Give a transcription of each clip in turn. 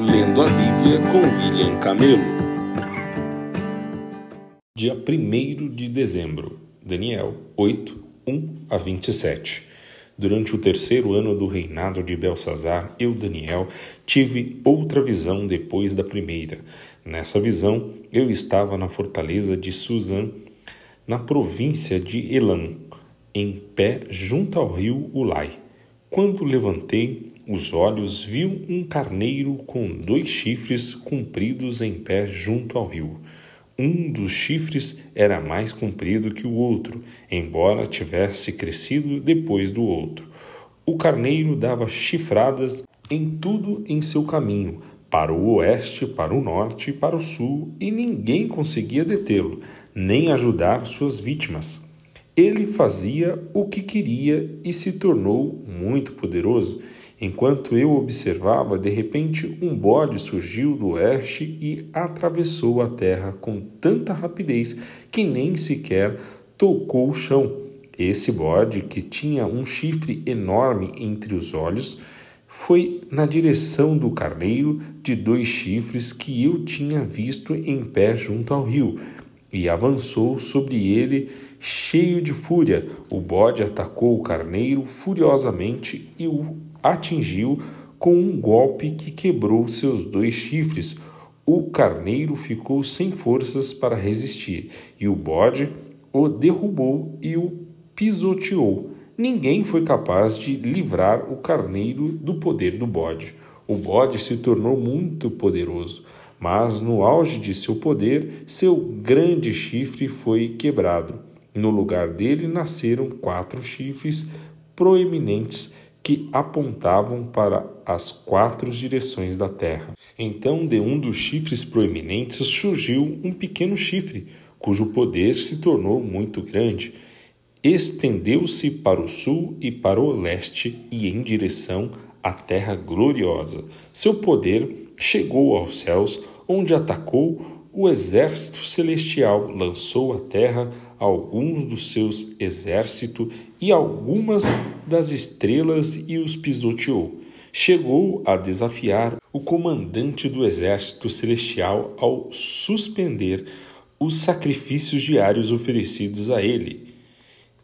Lendo a Bíblia com William Camelo. Dia 1 de dezembro, Daniel 8, 1 a 27. Durante o terceiro ano do reinado de Belsazar, eu, Daniel, tive outra visão depois da primeira. Nessa visão, eu estava na fortaleza de Suzã, na província de Elam, em pé junto ao rio Ulai. Quando levantei os olhos, vi um carneiro com dois chifres compridos em pé junto ao rio. Um dos chifres era mais comprido que o outro, embora tivesse crescido depois do outro. O carneiro dava chifradas em tudo em seu caminho, para o oeste, para o norte para o sul, e ninguém conseguia detê-lo, nem ajudar suas vítimas. Ele fazia o que queria e se tornou muito poderoso. Enquanto eu observava, de repente um bode surgiu do oeste e atravessou a terra com tanta rapidez que nem sequer tocou o chão. Esse bode, que tinha um chifre enorme entre os olhos, foi na direção do carneiro de dois chifres que eu tinha visto em pé junto ao rio e avançou sobre ele cheio de fúria. O bode atacou o carneiro furiosamente e o atingiu com um golpe que quebrou seus dois chifres. O carneiro ficou sem forças para resistir e o bode o derrubou e o pisoteou. Ninguém foi capaz de livrar o carneiro do poder do bode. O bode se tornou muito poderoso mas no auge de seu poder, seu grande chifre foi quebrado. No lugar dele nasceram quatro chifres proeminentes que apontavam para as quatro direções da terra. Então, de um dos chifres proeminentes surgiu um pequeno chifre, cujo poder se tornou muito grande. Estendeu-se para o sul e para o leste e em direção à terra gloriosa. Seu poder chegou aos céus, onde atacou o exército celestial, lançou à terra alguns dos seus exércitos e algumas das estrelas e os pisoteou. Chegou a desafiar o comandante do exército celestial ao suspender os sacrifícios diários oferecidos a ele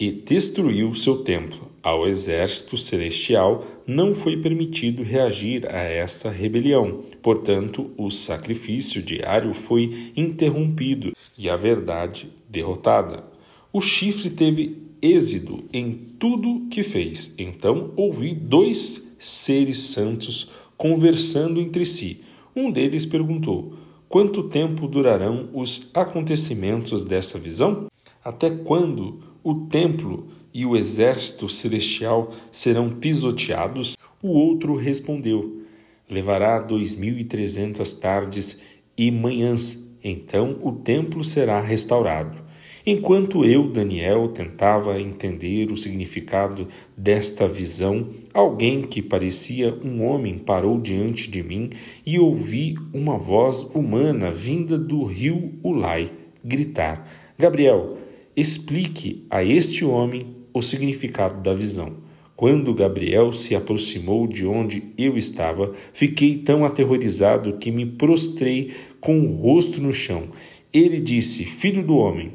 e destruiu seu templo. Ao exército celestial não foi permitido reagir a esta rebelião, portanto, o sacrifício diário foi interrompido e a verdade derrotada. O chifre teve êxito em tudo que fez. Então ouvi dois seres santos conversando entre si. Um deles perguntou: Quanto tempo durarão os acontecimentos dessa visão? Até quando o templo e o exército celestial serão pisoteados? O outro respondeu: Levará dois mil e trezentas tardes e manhãs, então o templo será restaurado. Enquanto eu, Daniel, tentava entender o significado desta visão, alguém que parecia um homem parou diante de mim e ouvi uma voz humana vinda do rio Ulai gritar: Gabriel, explique a este homem o significado da visão. Quando Gabriel se aproximou de onde eu estava, fiquei tão aterrorizado que me prostrei com o rosto no chão. Ele disse: Filho do homem,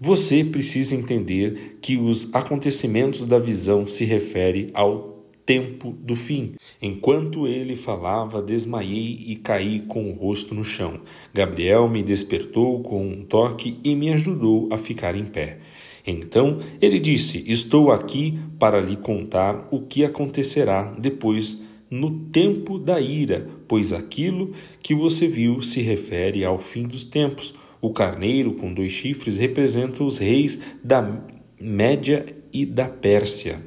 você precisa entender que os acontecimentos da visão se referem ao tempo do fim. Enquanto ele falava, desmaiei e caí com o rosto no chão. Gabriel me despertou com um toque e me ajudou a ficar em pé. Então ele disse: Estou aqui para lhe contar o que acontecerá depois no tempo da ira, pois aquilo que você viu se refere ao fim dos tempos. O carneiro com dois chifres representa os reis da Média e da Pérsia.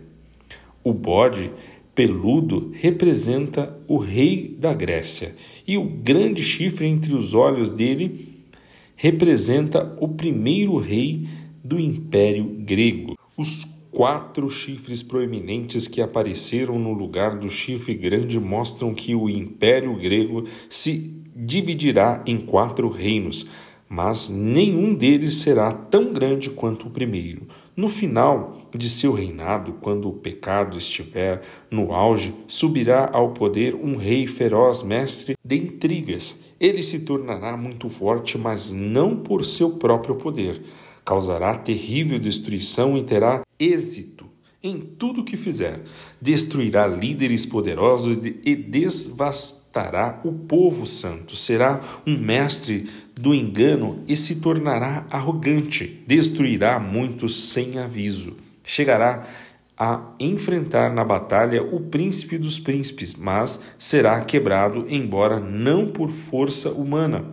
O bode peludo representa o rei da Grécia, e o grande chifre entre os olhos dele representa o primeiro rei do Império Grego. Os quatro chifres proeminentes que apareceram no lugar do chifre grande mostram que o Império Grego se dividirá em quatro reinos, mas nenhum deles será tão grande quanto o primeiro. No final de seu reinado, quando o pecado estiver no auge, subirá ao poder um rei feroz, mestre de intrigas. Ele se tornará muito forte, mas não por seu próprio poder. Causará terrível destruição e terá êxito em tudo que fizer. Destruirá líderes poderosos e devastará o povo santo. Será um mestre do engano e se tornará arrogante. Destruirá muitos sem aviso. Chegará a enfrentar na batalha o príncipe dos príncipes, mas será quebrado, embora não por força humana.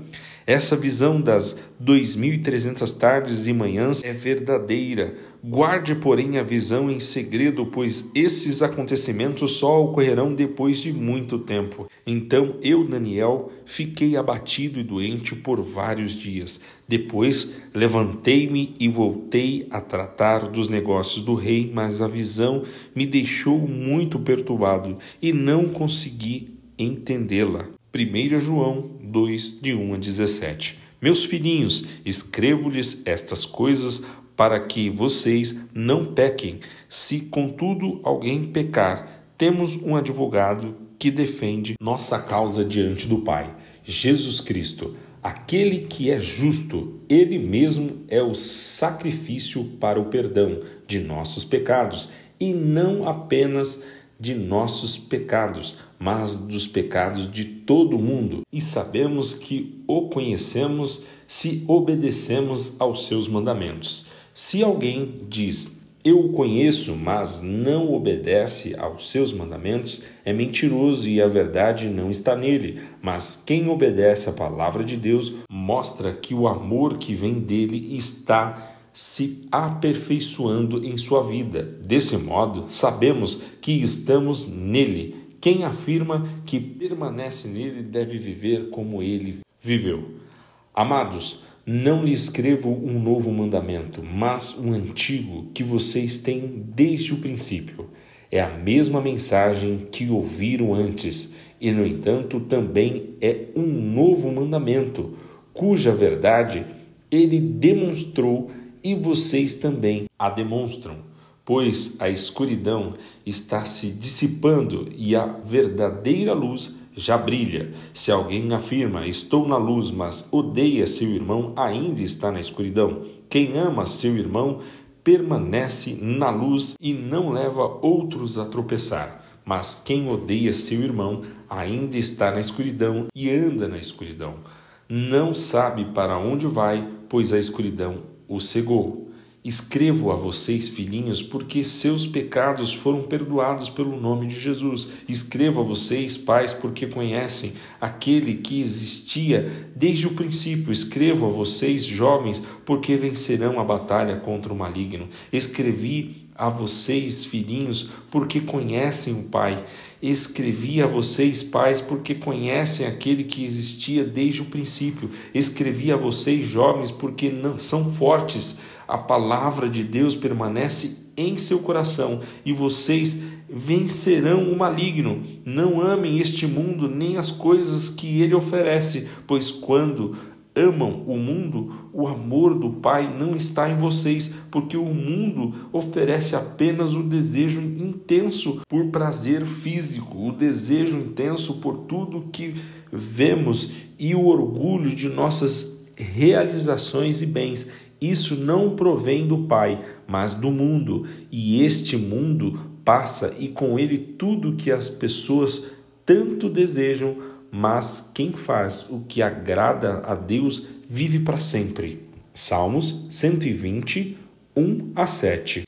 Essa visão das 2.300 tardes e manhãs é verdadeira. Guarde, porém, a visão em segredo, pois esses acontecimentos só ocorrerão depois de muito tempo. Então eu, Daniel, fiquei abatido e doente por vários dias. Depois levantei-me e voltei a tratar dos negócios do rei, mas a visão me deixou muito perturbado e não consegui entendê-la. 1 João 2, de 1 a 17. Meus filhinhos, escrevo-lhes estas coisas para que vocês não pequem. Se, contudo, alguém pecar, temos um advogado que defende nossa causa diante do Pai, Jesus Cristo. Aquele que é justo, ele mesmo é o sacrifício para o perdão de nossos pecados, e não apenas de nossos pecados, mas dos pecados de todo mundo, e sabemos que o conhecemos se obedecemos aos seus mandamentos. Se alguém diz, eu o conheço, mas não obedece aos seus mandamentos, é mentiroso e a verdade não está nele. Mas quem obedece à palavra de Deus mostra que o amor que vem dele está se aperfeiçoando em sua vida. Desse modo, sabemos que estamos nele. Quem afirma que permanece nele deve viver como ele viveu. Amados, não lhe escrevo um novo mandamento, mas um antigo que vocês têm desde o princípio. É a mesma mensagem que ouviram antes, e no entanto também é um novo mandamento, cuja verdade ele demonstrou e vocês também a demonstram, pois a escuridão está se dissipando e a verdadeira luz já brilha. Se alguém afirma, estou na luz, mas odeia seu irmão, ainda está na escuridão. Quem ama seu irmão permanece na luz e não leva outros a tropeçar. Mas quem odeia seu irmão ainda está na escuridão e anda na escuridão. Não sabe para onde vai, pois a escuridão o cegou. Escrevo a vocês, filhinhos, porque seus pecados foram perdoados pelo nome de Jesus. Escrevo a vocês, pais, porque conhecem aquele que existia desde o princípio. Escrevo a vocês, jovens, porque vencerão a batalha contra o maligno. Escrevi a vocês, filhinhos, porque conhecem o Pai. Escrevi a vocês, pais, porque conhecem aquele que existia desde o princípio. Escrevi a vocês, jovens, porque não são fortes. A palavra de Deus permanece em seu coração e vocês vencerão o maligno. Não amem este mundo nem as coisas que ele oferece, pois quando amam o mundo, o amor do Pai não está em vocês, porque o mundo oferece apenas o desejo intenso por prazer físico, o desejo intenso por tudo que vemos e o orgulho de nossas realizações e bens. Isso não provém do Pai, mas do mundo, e este mundo passa e com ele tudo que as pessoas tanto desejam mas quem faz o que agrada a Deus vive para sempre. Salmos 120, 1 a 7.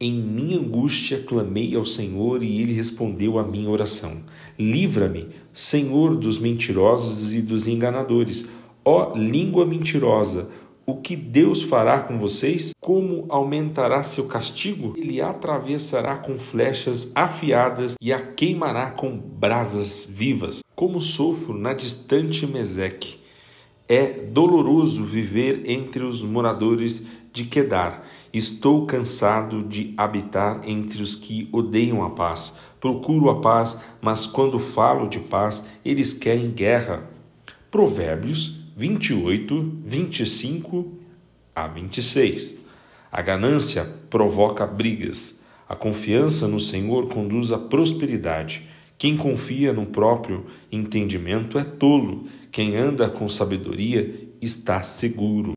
Em minha angústia clamei ao Senhor e ele respondeu à minha oração. Livra-me, Senhor, dos mentirosos e dos enganadores. Ó língua mentirosa, o que Deus fará com vocês? Como aumentará seu castigo? Ele atravessará com flechas afiadas e a queimará com brasas vivas, como sofro na distante Meseque. É doloroso viver entre os moradores de Quedar. Estou cansado de habitar entre os que odeiam a paz. Procuro a paz, mas quando falo de paz, eles querem guerra. Provérbios 28, 25 a 26. A ganância provoca brigas. A confiança no Senhor conduz à prosperidade. Quem confia no próprio entendimento é tolo. Quem anda com sabedoria está seguro.